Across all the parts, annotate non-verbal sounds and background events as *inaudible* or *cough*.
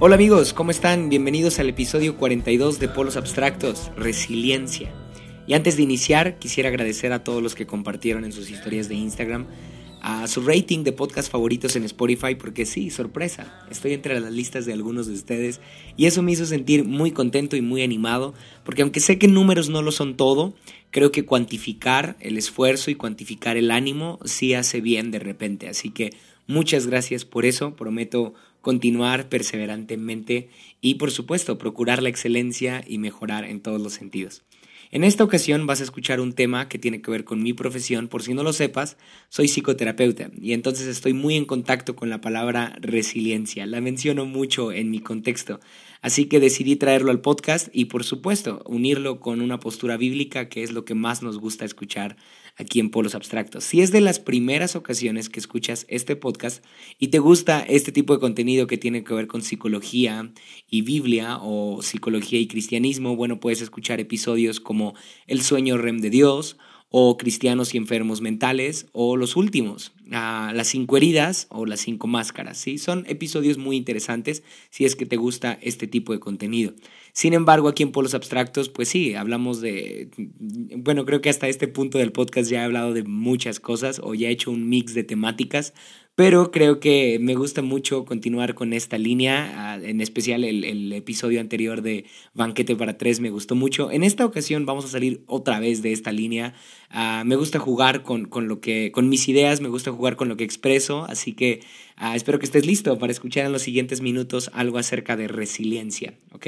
Hola amigos, ¿cómo están? Bienvenidos al episodio 42 de Polos Abstractos, Resiliencia. Y antes de iniciar, quisiera agradecer a todos los que compartieron en sus historias de Instagram a su rating de podcast favoritos en Spotify, porque sí, sorpresa, estoy entre las listas de algunos de ustedes y eso me hizo sentir muy contento y muy animado, porque aunque sé que números no lo son todo, creo que cuantificar el esfuerzo y cuantificar el ánimo sí hace bien de repente, así que muchas gracias por eso, prometo continuar perseverantemente y por supuesto procurar la excelencia y mejorar en todos los sentidos. En esta ocasión vas a escuchar un tema que tiene que ver con mi profesión, por si no lo sepas, soy psicoterapeuta y entonces estoy muy en contacto con la palabra resiliencia, la menciono mucho en mi contexto, así que decidí traerlo al podcast y por supuesto unirlo con una postura bíblica que es lo que más nos gusta escuchar aquí en Polos Abstractos. Si es de las primeras ocasiones que escuchas este podcast y te gusta este tipo de contenido que tiene que ver con psicología y Biblia o psicología y cristianismo, bueno, puedes escuchar episodios como El sueño REM de Dios o cristianos y enfermos mentales, o los últimos, las cinco heridas o las cinco máscaras. ¿sí? Son episodios muy interesantes si es que te gusta este tipo de contenido. Sin embargo, aquí en Polos Abstractos, pues sí, hablamos de, bueno, creo que hasta este punto del podcast ya he hablado de muchas cosas o ya he hecho un mix de temáticas, pero creo que me gusta mucho continuar con esta línea, ah, en especial el, episodio anterior de Banquete para Tres me gustó mucho. En esta ocasión vamos a salir otra vez de esta línea. Ah, me gusta jugar con, con, lo que, con mis ideas, me gusta jugar con lo que expreso, así que ah, espero que estés listo para escuchar en los siguientes minutos algo acerca de resiliencia, ¿ok?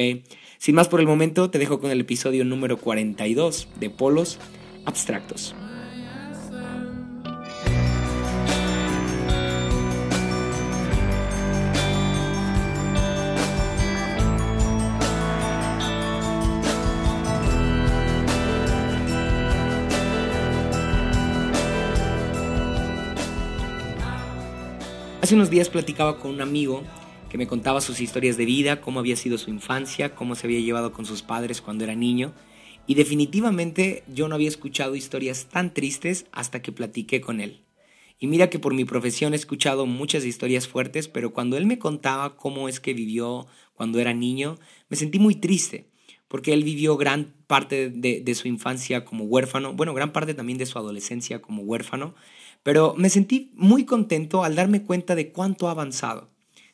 Sin más por el momento, te dejo con el episodio número 42 de Polos Abstractos. Hace unos días platicaba con un amigo que me contaba sus historias de vida, cómo había sido su infancia, cómo se había llevado con sus padres cuando era niño. Y definitivamente yo no había escuchado historias tan tristes hasta que platiqué con él. Y mira que por mi profesión he escuchado muchas historias fuertes, pero cuando él me contaba cómo es que vivió cuando era niño, me sentí muy triste, porque él vivió gran parte de, de su infancia como huérfano, bueno, gran parte también de su adolescencia como huérfano, pero me sentí muy contento al darme cuenta de cuánto ha avanzado.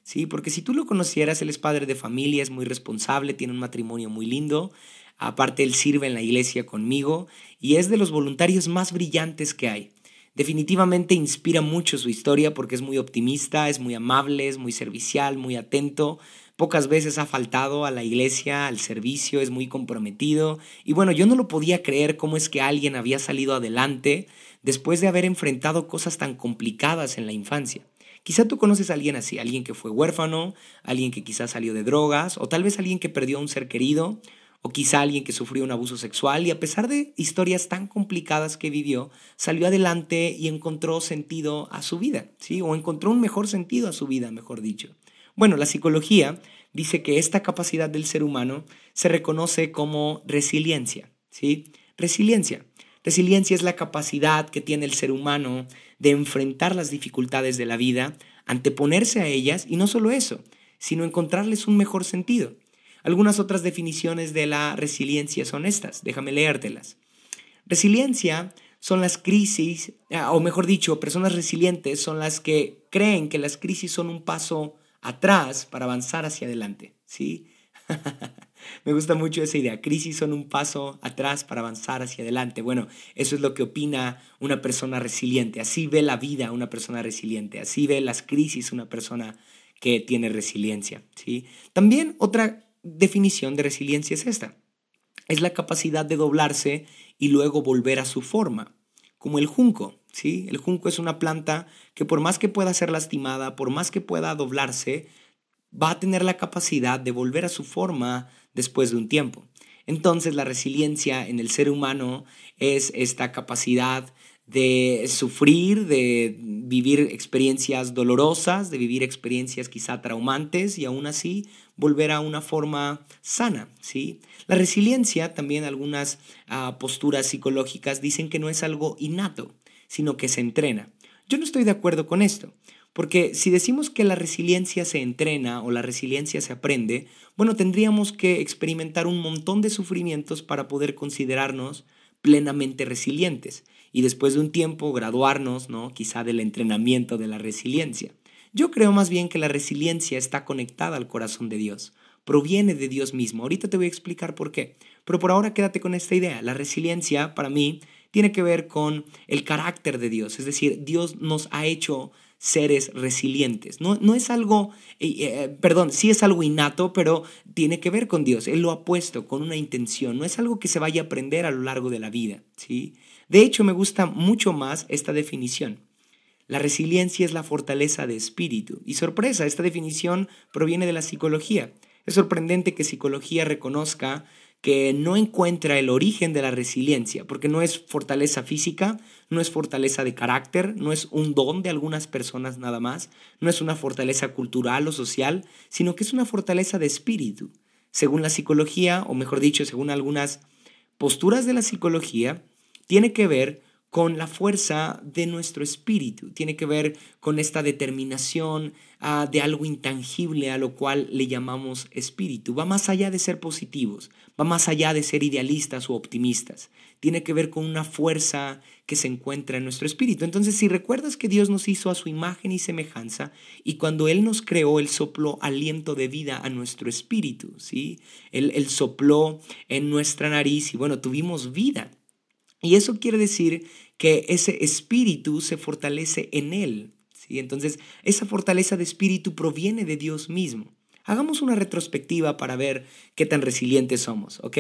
Sí, porque si tú lo conocieras, él es padre de familia, es muy responsable, tiene un matrimonio muy lindo. Aparte, él sirve en la iglesia conmigo y es de los voluntarios más brillantes que hay. Definitivamente inspira mucho su historia porque es muy optimista, es muy amable, es muy servicial, muy atento. Pocas veces ha faltado a la iglesia, al servicio, es muy comprometido. Y bueno, yo no lo podía creer cómo es que alguien había salido adelante después de haber enfrentado cosas tan complicadas en la infancia. Quizá tú conoces a alguien así, alguien que fue huérfano, alguien que quizás salió de drogas, o tal vez alguien que perdió a un ser querido, o quizá alguien que sufrió un abuso sexual y a pesar de historias tan complicadas que vivió, salió adelante y encontró sentido a su vida, ¿sí? O encontró un mejor sentido a su vida, mejor dicho. Bueno, la psicología dice que esta capacidad del ser humano se reconoce como resiliencia, ¿sí? Resiliencia. Resiliencia es la capacidad que tiene el ser humano de enfrentar las dificultades de la vida, anteponerse a ellas y no solo eso, sino encontrarles un mejor sentido. Algunas otras definiciones de la resiliencia son estas, déjame leértelas. Resiliencia son las crisis, ah, o mejor dicho, personas resilientes son las que creen que las crisis son un paso atrás para avanzar hacia adelante, ¿sí? *laughs* Me gusta mucho esa idea. Crisis son un paso atrás para avanzar hacia adelante. Bueno, eso es lo que opina una persona resiliente. Así ve la vida una persona resiliente. Así ve las crisis una persona que tiene resiliencia. ¿sí? También otra definición de resiliencia es esta. Es la capacidad de doblarse y luego volver a su forma, como el junco. ¿sí? El junco es una planta que por más que pueda ser lastimada, por más que pueda doblarse, va a tener la capacidad de volver a su forma después de un tiempo. Entonces la resiliencia en el ser humano es esta capacidad de sufrir, de vivir experiencias dolorosas, de vivir experiencias quizá traumantes y aún así volver a una forma sana, ¿sí? La resiliencia, también algunas ah, posturas psicológicas dicen que no es algo innato, sino que se entrena. Yo no estoy de acuerdo con esto, porque si decimos que la resiliencia se entrena o la resiliencia se aprende, bueno, tendríamos que experimentar un montón de sufrimientos para poder considerarnos plenamente resilientes y después de un tiempo graduarnos, ¿no? Quizá del entrenamiento de la resiliencia. Yo creo más bien que la resiliencia está conectada al corazón de Dios, proviene de Dios mismo. Ahorita te voy a explicar por qué, pero por ahora quédate con esta idea. La resiliencia para mí tiene que ver con el carácter de Dios, es decir, Dios nos ha hecho seres resilientes. No, no es algo, eh, eh, perdón, sí es algo innato, pero tiene que ver con Dios. Él lo ha puesto con una intención. No es algo que se vaya a aprender a lo largo de la vida. ¿sí? De hecho, me gusta mucho más esta definición. La resiliencia es la fortaleza de espíritu. Y sorpresa, esta definición proviene de la psicología. Es sorprendente que psicología reconozca que no encuentra el origen de la resiliencia, porque no es fortaleza física, no es fortaleza de carácter, no es un don de algunas personas nada más, no es una fortaleza cultural o social, sino que es una fortaleza de espíritu. Según la psicología, o mejor dicho, según algunas posturas de la psicología, tiene que ver con la fuerza de nuestro espíritu, tiene que ver con esta determinación ah, de algo intangible a lo cual le llamamos espíritu. Va más allá de ser positivos, va más allá de ser idealistas o optimistas. Tiene que ver con una fuerza que se encuentra en nuestro espíritu. Entonces, si recuerdas que Dios nos hizo a su imagen y semejanza, y cuando Él nos creó, Él sopló aliento de vida a nuestro espíritu, ¿sí? Él, él sopló en nuestra nariz y bueno, tuvimos vida. Y eso quiere decir que ese espíritu se fortalece en él. ¿sí? Entonces, esa fortaleza de espíritu proviene de Dios mismo. Hagamos una retrospectiva para ver qué tan resilientes somos, ¿ok?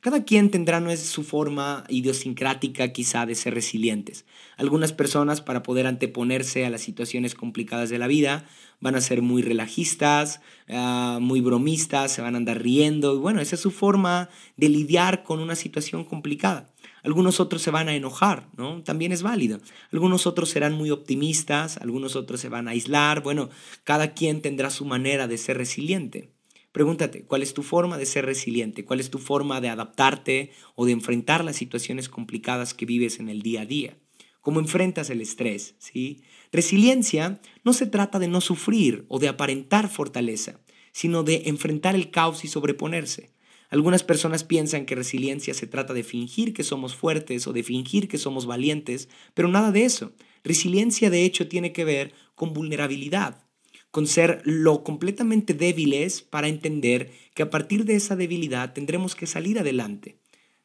Cada quien tendrá no es su forma idiosincrática quizá de ser resilientes. Algunas personas para poder anteponerse a las situaciones complicadas de la vida van a ser muy relajistas, ah, muy bromistas, se van a andar riendo y bueno, esa es su forma de lidiar con una situación complicada. Algunos otros se van a enojar, ¿no? También es válido. Algunos otros serán muy optimistas, algunos otros se van a aislar. Bueno, cada quien tendrá su manera de ser resiliente. Pregúntate, ¿cuál es tu forma de ser resiliente? ¿Cuál es tu forma de adaptarte o de enfrentar las situaciones complicadas que vives en el día a día? ¿Cómo enfrentas el estrés? ¿sí? Resiliencia no se trata de no sufrir o de aparentar fortaleza, sino de enfrentar el caos y sobreponerse. Algunas personas piensan que resiliencia se trata de fingir que somos fuertes o de fingir que somos valientes, pero nada de eso. Resiliencia de hecho tiene que ver con vulnerabilidad, con ser lo completamente débiles para entender que a partir de esa debilidad tendremos que salir adelante.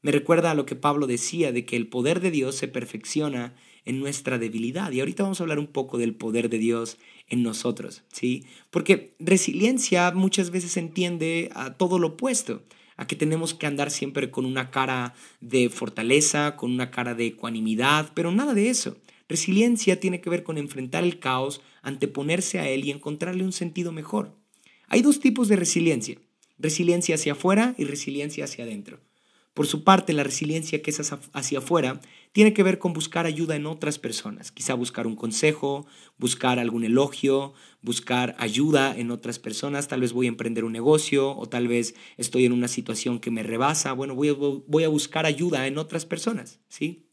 Me recuerda a lo que Pablo decía de que el poder de Dios se perfecciona en nuestra debilidad. Y ahorita vamos a hablar un poco del poder de Dios en nosotros, ¿sí? Porque resiliencia muchas veces entiende a todo lo opuesto a que tenemos que andar siempre con una cara de fortaleza, con una cara de ecuanimidad, pero nada de eso. Resiliencia tiene que ver con enfrentar el caos, anteponerse a él y encontrarle un sentido mejor. Hay dos tipos de resiliencia, resiliencia hacia afuera y resiliencia hacia adentro. Por su parte, la resiliencia que es hacia afuera tiene que ver con buscar ayuda en otras personas, quizá buscar un consejo, buscar algún elogio, buscar ayuda en otras personas, tal vez voy a emprender un negocio o tal vez estoy en una situación que me rebasa, bueno, voy a, buscar ayuda en otras personas, ¿sí?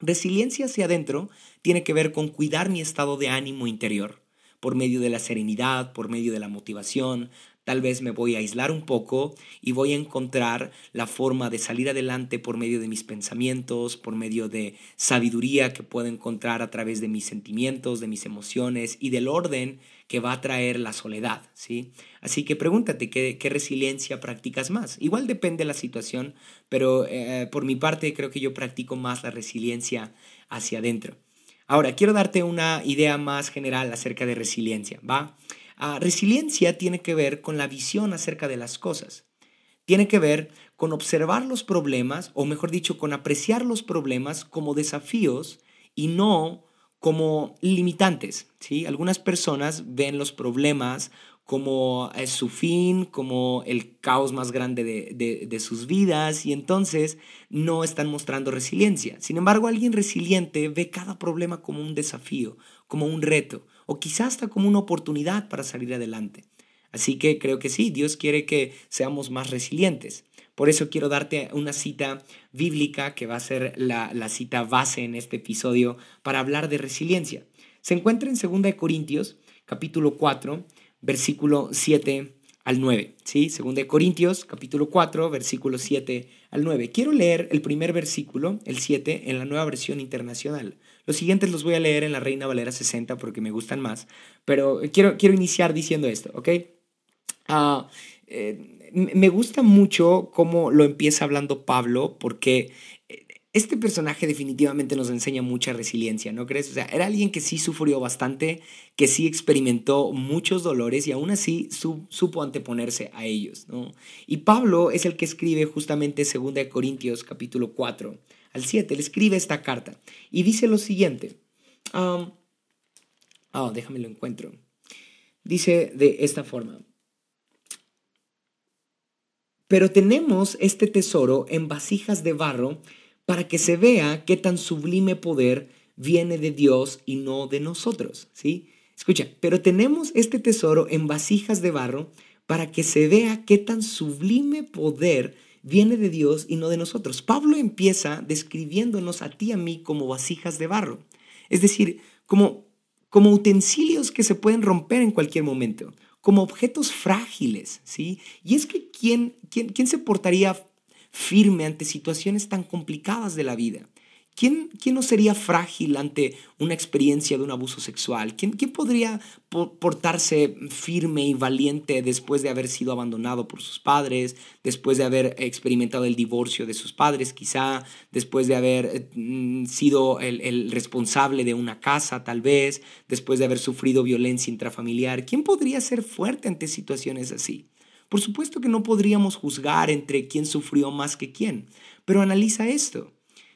Resiliencia hacia adentro tiene que ver con cuidar mi estado de ánimo interior por medio de la serenidad, por medio de la motivación, Tal vez me voy a aislar un poco y voy a encontrar la forma de salir adelante por medio de mis pensamientos, por medio de sabiduría que puedo encontrar a través de mis sentimientos, de mis emociones y del orden que va a traer la soledad, ¿sí? Así que pregúntate qué, resiliencia practicas más. Igual depende de la situación, pero eh, por mi parte creo que yo practico más la resiliencia hacia adentro. Ahora, quiero darte una idea más general acerca de resiliencia, ¿va? Ah, resiliencia tiene que ver con la visión acerca de las cosas. Tiene que ver con observar los problemas, o mejor dicho, con apreciar los problemas como desafíos y no como limitantes. ¿sí? Algunas personas ven los problemas como es su fin, como el caos más grande de, de, sus vidas y entonces no están mostrando resiliencia. Sin embargo, alguien resiliente ve cada problema como un desafío, como un reto o quizás hasta como una oportunidad para salir adelante. Así que creo que sí, Dios quiere que seamos más resilientes. Por eso quiero darte una cita bíblica que va a ser la, la cita base en este episodio para hablar de resiliencia. Se encuentra en 2 Corintios, capítulo 4, versículo 7 al 9. ¿sí? 2 Corintios, capítulo 4, versículo 7 al 9. Quiero leer el primer versículo, el 7, en la nueva versión internacional. Los siguientes los voy a leer en la Reina Valera 60 porque me gustan más. Pero quiero, quiero iniciar diciendo esto, ¿ok? Uh, me gusta mucho cómo lo empieza hablando Pablo porque este personaje definitivamente nos enseña mucha resiliencia, ¿no crees? O sea, era alguien que sí sufrió bastante, que sí experimentó muchos dolores y aún así supo anteponerse a ellos, ¿no? Y Pablo es el que escribe justamente 2 Corintios capítulo 4 al 7, le escribe esta carta y dice lo siguiente. Oh, déjame lo encuentro. Dice de esta forma. Pero tenemos este tesoro en vasijas de barro para que se vea qué tan sublime poder viene de Dios y no de nosotros, ¿sí? Escucha, pero tenemos este tesoro en vasijas de barro para que se vea qué tan sublime poder viene de Dios y no de nosotros. Pablo empieza describiéndonos a ti y a mí como vasijas de barro, es decir, como, como utensilios que se pueden romper en cualquier momento, como objetos frágiles, ¿sí? Y es que ¿quién, quién, quién se portaría firme ante situaciones tan complicadas de la vida? ¿Quién, ¿Quién, no sería frágil ante una experiencia de un abuso sexual? ¿Quién, ¿Quién, podría portarse firme y valiente después de haber sido abandonado por sus padres, después de haber experimentado el divorcio de sus padres, quizá, después de haber mm, sido el, el responsable de una casa, tal vez, después de haber sufrido violencia intrafamiliar? ¿Quién podría ser fuerte ante situaciones así? Por supuesto que no podríamos juzgar entre quién sufrió más que quién, pero analiza esto.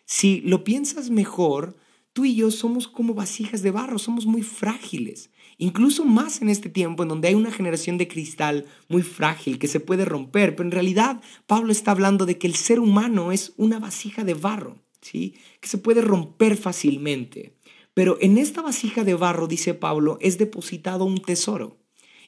Si lo piensas mejor, tú y yo somos como vasijas de barro, somos muy frágiles, incluso más en este tiempo en donde hay una generación de cristal muy frágil que se puede romper, pero en realidad Pablo está hablando de que el ser humano es una vasija de barro, ¿sí? que se puede romper fácilmente. Pero en esta vasija de barro, dice Pablo, es depositado un tesoro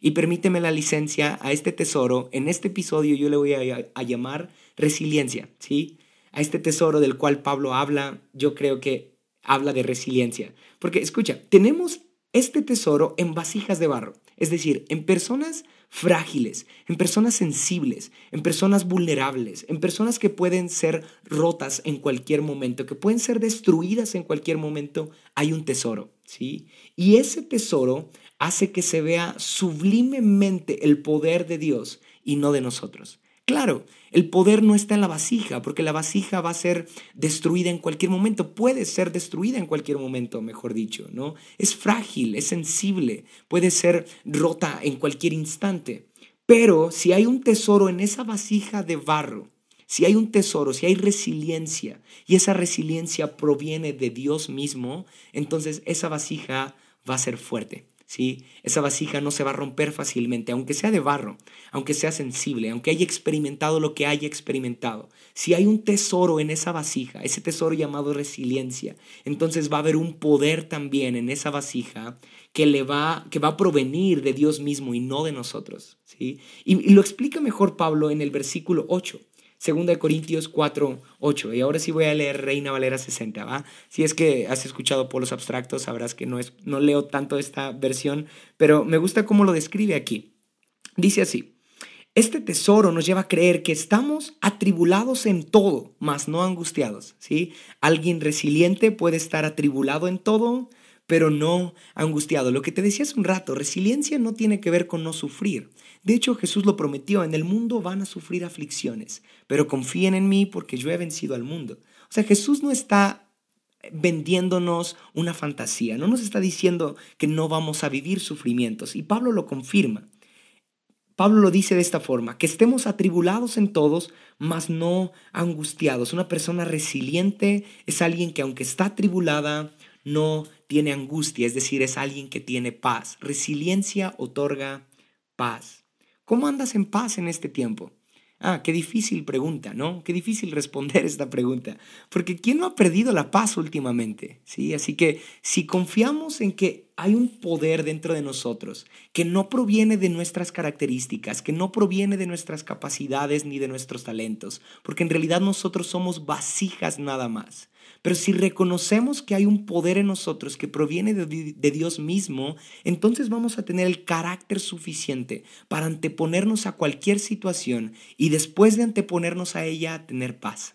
y permíteme la licencia a este tesoro. En este episodio yo le voy a, llamar resiliencia, ¿sí? A este tesoro del cual Pablo habla, yo creo que habla de resiliencia. Porque escucha, tenemos este tesoro en vasijas de barro, es decir, en personas frágiles, en personas sensibles, en personas vulnerables, en personas que pueden ser rotas en cualquier momento, que pueden ser destruidas en cualquier momento, hay un tesoro, ¿sí? Y ese tesoro hace que se vea sublimemente el poder de Dios y no de nosotros. Claro, el poder no está en la vasija, porque la vasija va a ser destruida en cualquier momento, puede ser destruida en cualquier momento, mejor dicho, ¿no? Es frágil, es sensible, puede ser rota en cualquier instante. Pero si hay un tesoro en esa vasija de barro, si hay un tesoro, si hay resiliencia, y esa resiliencia proviene de Dios mismo, entonces esa vasija va a ser fuerte. ¿Sí? Esa vasija no se va a romper fácilmente, aunque sea de barro, aunque sea sensible, aunque haya experimentado lo que haya experimentado. Si hay un tesoro en esa vasija, ese tesoro llamado resiliencia, entonces va a haber un poder también en esa vasija que le va que va a provenir de Dios mismo y no de nosotros, ¿sí? Y, y lo explica mejor Pablo en el versículo 8. 2 Corintios 4, 8. Y ahora sí voy a leer Reina Valera 60, ¿va? Si es que has escuchado polos abstractos, sabrás que no, es, no leo tanto esta versión, pero me gusta cómo lo describe aquí. Dice así, este tesoro nos lleva a creer que estamos atribulados en todo, mas no angustiados, ¿sí? Alguien resiliente puede estar atribulado en todo, pero no angustiado. Lo que te decía hace un rato, resiliencia no tiene que ver con no sufrir. De hecho, Jesús lo prometió, en el mundo van a sufrir aflicciones, pero confíen en mí porque yo he vencido al mundo. O sea, Jesús no está vendiéndonos una fantasía, no nos está diciendo que no vamos a vivir sufrimientos, y Pablo lo confirma. Pablo lo dice de esta forma, que estemos atribulados en todos, mas no angustiados. Una persona resiliente es alguien que aunque está atribulada, no tiene angustia, es decir, es alguien que tiene paz. Resiliencia otorga paz. ¿Cómo andas en paz en este tiempo? Ah, qué difícil pregunta, ¿no? Qué difícil *laughs* responder esta pregunta. Porque ¿quién no ha perdido la paz últimamente? ¿Sí? Así que si confiamos en que hay un poder dentro de nosotros que no proviene de nuestras características, que no proviene de nuestras capacidades ni de nuestros talentos, porque en realidad nosotros somos vasijas nada más. Pero si reconocemos que hay un poder en nosotros que proviene de, Dios mismo, entonces vamos a tener el carácter suficiente para anteponernos a cualquier situación y después de anteponernos a ella, tener paz.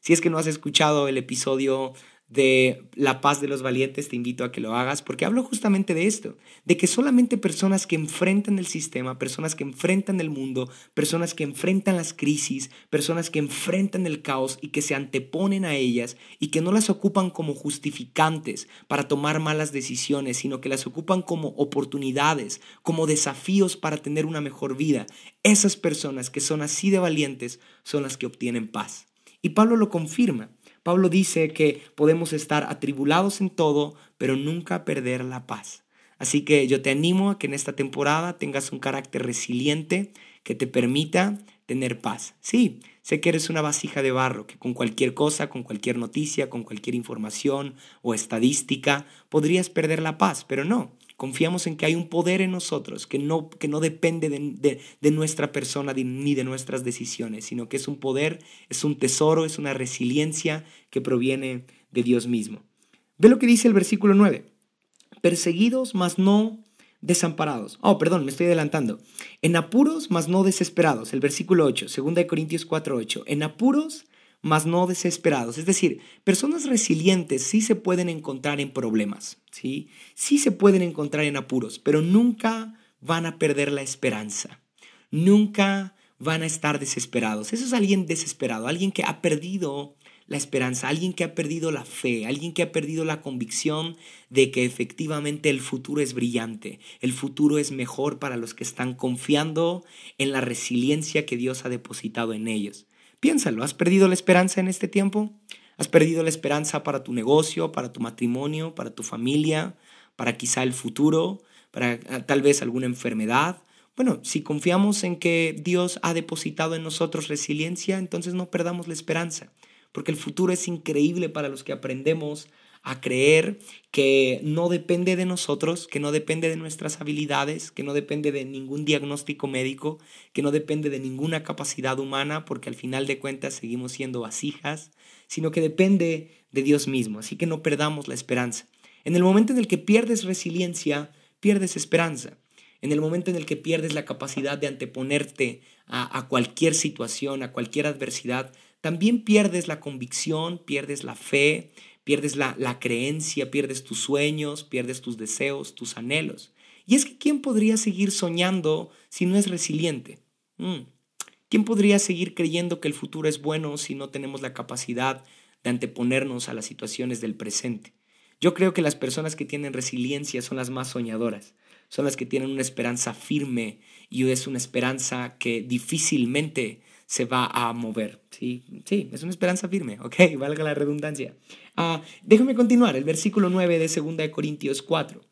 Si es que no has escuchado el episodio de la paz de los valientes, te invito a que lo hagas, porque hablo justamente de esto, de que solamente personas que enfrentan el sistema, personas que enfrentan el mundo, personas que enfrentan las crisis, personas que enfrentan el caos y que se anteponen a ellas y que no las ocupan como justificantes para tomar malas decisiones, sino que las ocupan como oportunidades, como desafíos para tener una mejor vida. Esas personas que son así de valientes son las que obtienen paz. Y Pablo lo confirma. Pablo dice que podemos estar atribulados en todo, pero nunca perder la paz. Así que yo te animo a que en esta temporada tengas un carácter resiliente que te permita tener paz. Sí, sé que eres una vasija de barro, que con cualquier cosa, con cualquier noticia, con cualquier información o estadística, podrías perder la paz, pero no. Confiamos en que hay un poder en nosotros que no, que no depende de, nuestra persona ni de nuestras decisiones, sino que es un poder, es un tesoro, es una resiliencia que proviene de Dios mismo. Ve lo que dice el versículo 9. Perseguidos, mas no desamparados. Oh, perdón, me estoy adelantando. En apuros, mas no desesperados. El versículo 8, 2 Corintios 4, 8. En apuros, mas no desesperados. Es decir, personas resilientes sí se pueden encontrar en problemas, ¿sí? Sí se pueden encontrar en apuros, pero nunca van a perder la esperanza. Nunca van a estar desesperados. Eso es alguien desesperado, alguien que ha perdido la esperanza, alguien que ha perdido la fe, alguien que ha perdido la convicción de que efectivamente el futuro es brillante, el futuro es mejor para los que están confiando en la resiliencia que Dios ha depositado en ellos. Piénsalo, ¿has perdido la esperanza en este tiempo? ¿Has perdido la esperanza para tu negocio, para tu matrimonio, para tu familia, para quizá el futuro, para ah, tal vez alguna enfermedad? Bueno, si confiamos en que Dios ha depositado en nosotros resiliencia, entonces no perdamos la esperanza, porque el futuro es increíble para los que aprendemos a creer que no depende de nosotros, que no depende de nuestras habilidades, que no depende de ningún diagnóstico médico, que no depende de ninguna capacidad humana, porque al final de cuentas seguimos siendo vasijas, sino que depende de Dios mismo. Así que no perdamos la esperanza. En el momento en el que pierdes resiliencia, pierdes esperanza. En el momento en el que pierdes la capacidad de anteponerte a, a cualquier situación, a cualquier adversidad, también pierdes la convicción, pierdes la fe, pierdes la, creencia, pierdes tus sueños, pierdes tus deseos, tus anhelos. Y es que ¿quién podría seguir soñando si no es resiliente? Mm. ¿Quién podría seguir creyendo que el futuro es bueno si no tenemos la capacidad de anteponernos a las situaciones del presente? Yo creo que las personas que tienen resiliencia son las más soñadoras, son las que tienen una esperanza firme y es una esperanza que difícilmente se va a mover. Sí, sí, es una esperanza firme, *laughs* ok, valga la redundancia. Uh, déjame continuar, el versículo 9 de 2 de Corintios 4.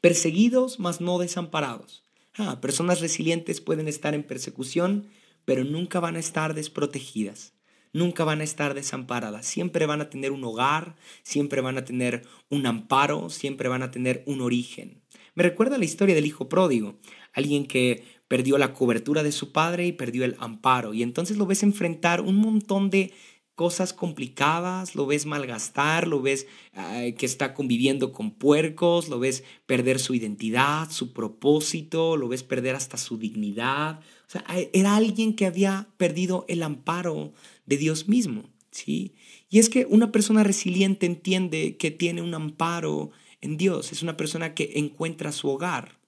Perseguidos, mas no desamparados. Ah, personas resilientes pueden estar en persecución, pero nunca van a estar desprotegidas. Nunca van a estar desamparadas. Siempre van a tener un hogar, siempre van a tener un amparo, siempre van a tener un origen. Me recuerda la historia del hijo pródigo, alguien que perdió la cobertura de su padre y perdió el amparo. Y entonces lo ves enfrentar un montón de cosas complicadas, lo ves malgastar, lo ves que está conviviendo con puercos, lo ves perder su identidad, su propósito, lo ves perder hasta su dignidad. O sea, era alguien que había perdido el amparo de Dios mismo, ¿sí? Y es que una persona resiliente entiende que tiene un amparo en Dios, es una persona que encuentra su hogar.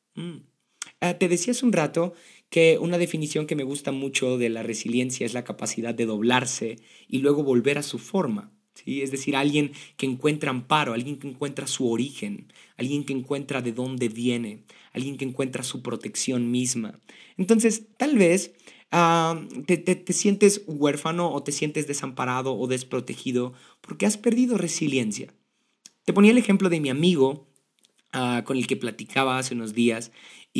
Ah, te decía hace un rato que una definición que me gusta mucho de la resiliencia es la capacidad de doblarse y luego volver a su forma. ¿sí? Es decir, alguien que encuentra amparo, alguien que encuentra su origen, alguien que encuentra de dónde viene, alguien que encuentra su protección misma. Entonces, tal vez ah, te, te sientes huérfano o te sientes desamparado o desprotegido porque has perdido resiliencia. Te ponía el ejemplo de mi amigo ah, con el que platicaba hace unos días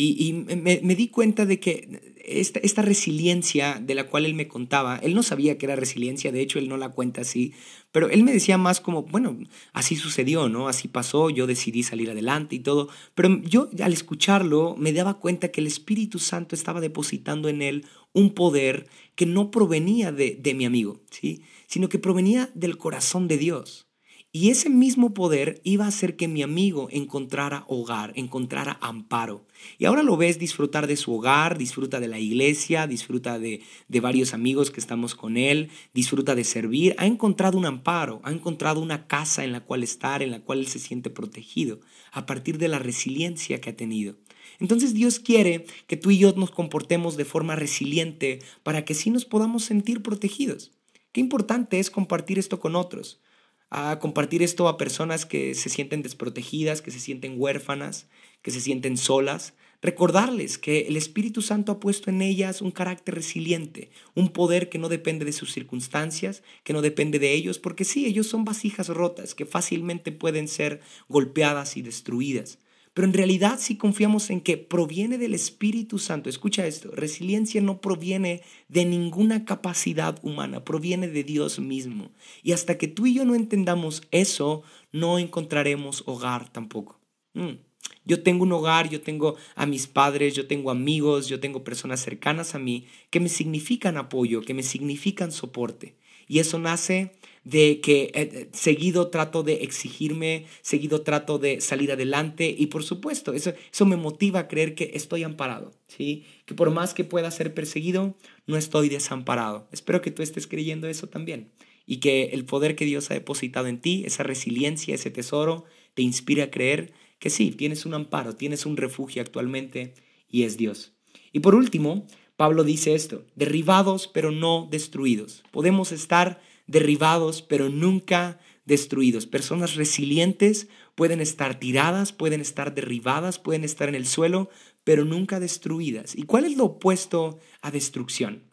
y, me, di cuenta de que esta, esta, resiliencia de la cual él me contaba, él no sabía que era resiliencia, de hecho él no la cuenta así, pero él me decía más como, bueno, así sucedió, ¿no? Así pasó, yo decidí salir adelante y todo, pero yo al escucharlo me daba cuenta que el Espíritu Santo estaba depositando en él un poder que no provenía de, de mi amigo, ¿sí? Sino que provenía del corazón de Dios. Y ese mismo poder iba a hacer que mi amigo encontrara hogar, encontrara amparo. Y ahora lo ves disfrutar de su hogar, disfruta de la iglesia, disfruta de, de, varios amigos que estamos con él, disfruta de servir. Ha encontrado un amparo, ha encontrado una casa en la cual estar, en la cual él se siente protegido, a partir de la resiliencia que ha tenido. Entonces Dios quiere que tú y yo nos comportemos de forma resiliente para que sí nos podamos sentir protegidos. Qué importante es compartir esto con otros a compartir esto a personas que se sienten desprotegidas, que se sienten huérfanas, que se sienten solas. Recordarles que el Espíritu Santo ha puesto en ellas un carácter resiliente, un poder que no depende de sus circunstancias, que no depende de ellos, porque sí, ellos son vasijas rotas que fácilmente pueden ser golpeadas y destruidas. Pero en realidad si confiamos en que proviene del Espíritu Santo, escucha esto, resiliencia no proviene de ninguna capacidad humana, proviene de Dios mismo. Y hasta que tú y yo no entendamos eso, no encontraremos hogar tampoco. Mm. Yo tengo un hogar, yo tengo a mis padres, yo tengo amigos, yo tengo personas cercanas a mí que me significan apoyo, que me significan soporte. Y eso nace de que eh, eh, seguido trato de exigirme, seguido trato de salir adelante y por supuesto, eso, eso me motiva a creer que estoy amparado, ¿sí? Que por más que pueda ser perseguido, no estoy desamparado. Espero que tú estés creyendo eso también y que el poder que Dios ha depositado en ti, esa resiliencia, ese tesoro, te inspire a creer que sí, tienes un amparo, tienes un refugio actualmente y es Dios. Y por último, Pablo dice esto, derribados pero no destruidos. Podemos estar derribados, pero nunca destruidos. Personas resilientes pueden estar tiradas, pueden estar derribadas, pueden estar en el suelo, pero nunca destruidas. ¿Y cuál es lo opuesto a destrucción?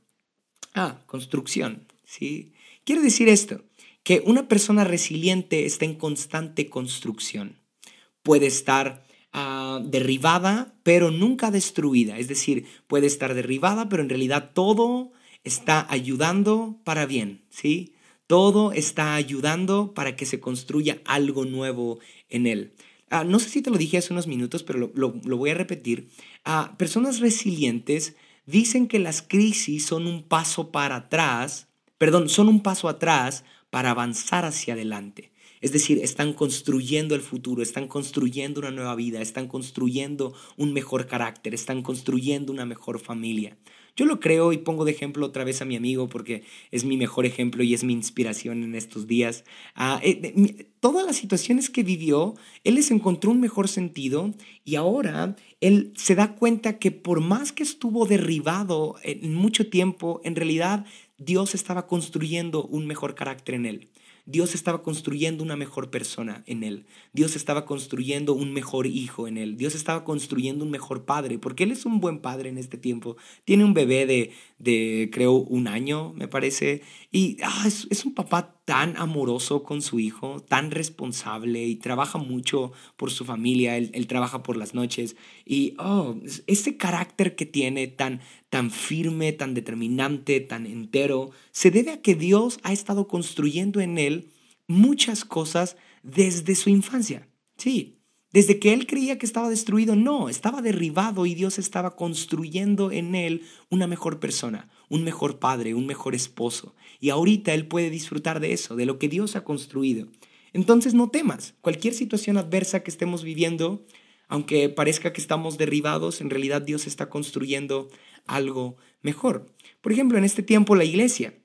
Ah, construcción. ¿sí? Quiere decir esto, que una persona resiliente está en constante construcción. Puede estar ah, derribada, pero nunca destruida. Es decir, puede estar derribada, pero en realidad todo está ayudando para bien, ¿sí? Todo está ayudando para que se construya algo nuevo en él. Ah, no sé si te lo dije hace unos minutos, pero lo, voy a repetir. Ah, personas resilientes dicen que las crisis son un paso para atrás, perdón, son un paso atrás para avanzar hacia adelante. Es decir, están construyendo el futuro, están construyendo una nueva vida, están construyendo un mejor carácter, están construyendo una mejor familia. Yo lo creo y pongo de ejemplo otra vez a mi amigo porque es mi mejor ejemplo y es mi inspiración en estos días. Ah, eh, todas las situaciones que vivió, él les encontró un mejor sentido y ahora él se da cuenta que por más que estuvo derribado en mucho tiempo, en realidad Dios estaba construyendo un mejor carácter en él. Dios estaba construyendo una mejor persona en él. Dios estaba construyendo un mejor hijo en él. Dios estaba construyendo un mejor padre, porque él es un buen padre en este tiempo. Tiene un bebé de, de creo, un año, me parece. Y ah, es, es un papá tan amoroso con su hijo, tan responsable y trabaja mucho por su familia, él, trabaja por las noches y oh, ese carácter que tiene tan, tan firme, tan determinante, tan entero, se debe a que Dios ha estado construyendo en él muchas cosas desde su infancia. Sí, desde que él creía que estaba destruido, no, estaba derribado y Dios estaba construyendo en él una mejor persona, un mejor padre, un mejor esposo. Y ahorita él puede disfrutar de eso, de lo que Dios ha construido. Entonces no temas, cualquier situación adversa que estemos viviendo, aunque parezca que estamos derribados, en realidad Dios está construyendo algo mejor. Por ejemplo, en este tiempo la iglesia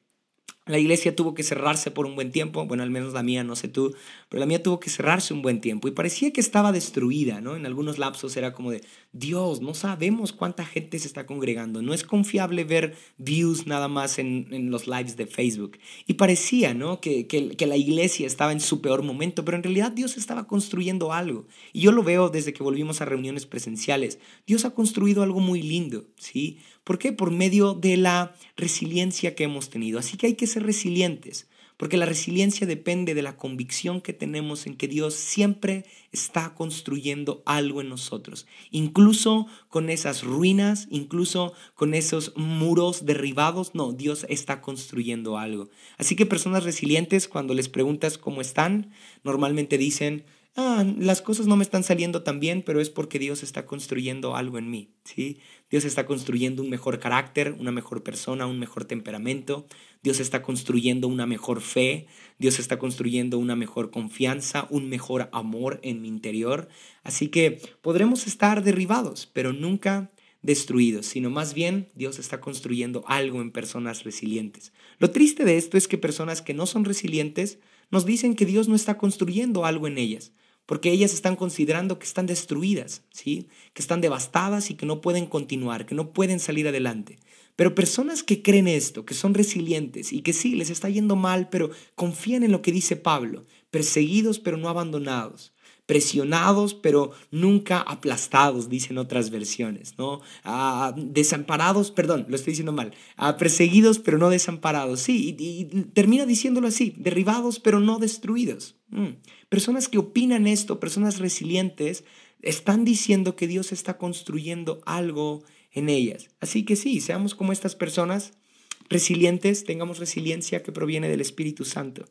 la iglesia tuvo que cerrarse por un buen tiempo, bueno, al menos la mía, no sé tú, pero la mía tuvo que cerrarse un buen tiempo y parecía que estaba destruida, ¿no? En algunos lapsos era como de, Dios, no sabemos cuánta gente se está congregando, no es confiable ver views nada más en, en los lives de Facebook. Y parecía, ¿no? Que, que, que la iglesia estaba en su peor momento, pero en realidad Dios estaba construyendo algo. Y yo lo veo desde que volvimos a reuniones presenciales. Dios ha construido algo muy lindo, ¿sí? ¿Por qué? Por medio de la resiliencia que hemos tenido. Así que hay que ser resilientes. Porque la resiliencia depende de la convicción que tenemos en que Dios siempre está construyendo algo en nosotros, incluso con esas ruinas, incluso con esos muros derribados, no, Dios está construyendo algo. Así que personas resilientes, cuando les preguntas cómo están, normalmente dicen, ah, las cosas no me están saliendo tan bien, pero es porque Dios está construyendo algo en mí, ¿sí? Dios está construyendo un mejor carácter, una mejor persona, un mejor temperamento. Dios está construyendo una mejor fe. Dios está construyendo una mejor confianza, un mejor amor en mi interior. Así que podremos estar derribados, pero nunca destruidos, sino más bien Dios está construyendo algo en personas resilientes. Lo triste de esto es que personas que no son resilientes nos dicen que Dios no está construyendo algo en ellas porque ellas están considerando que están destruidas, ¿sí? que están devastadas y que no pueden continuar, que no pueden salir adelante. Pero personas que creen esto, que son resilientes y que sí, les está yendo mal, pero confían en lo que dice Pablo, perseguidos pero no abandonados, presionados pero nunca aplastados, dicen otras versiones, ¿no? Ah, desamparados, perdón, lo estoy diciendo mal, ah, perseguidos pero no desamparados, sí, y, termina diciéndolo así, derribados pero no destruidos. Mm. Personas que opinan esto, personas resilientes, están diciendo que Dios está construyendo algo en ellas. Así que sí, seamos como estas personas resilientes, tengamos resiliencia que proviene del Espíritu Santo.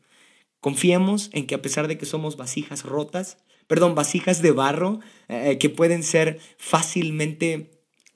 Confiemos en que a pesar de que somos vasijas rotas, perdón, vasijas de barro eh, que pueden ser fácilmente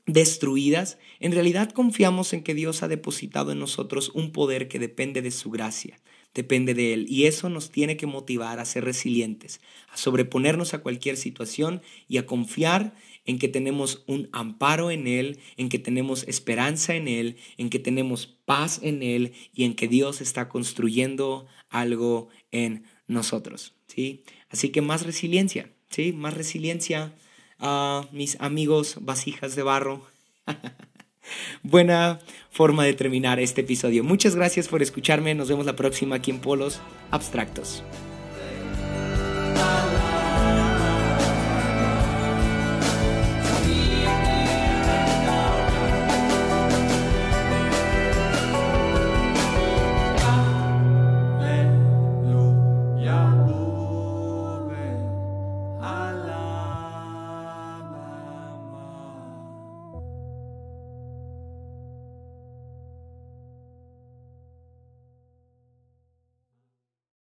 destruidas, en realidad confiamos en que Dios ha depositado en nosotros un poder que depende de su gracia, depende de Él. Y eso nos tiene que motivar a ser resilientes, a sobreponernos a cualquier situación y a confiar en que tenemos un amparo en Él, en que tenemos esperanza en Él, en que tenemos paz en Él y en que Dios está construyendo algo en nosotros. ¿sí? Así que más resiliencia, ¿sí? Más resiliencia a mis amigos vasijas de barro. *laughs* Buena forma de terminar este episodio. Muchas gracias por escucharme. Nos vemos la próxima aquí en Polos Abstractos.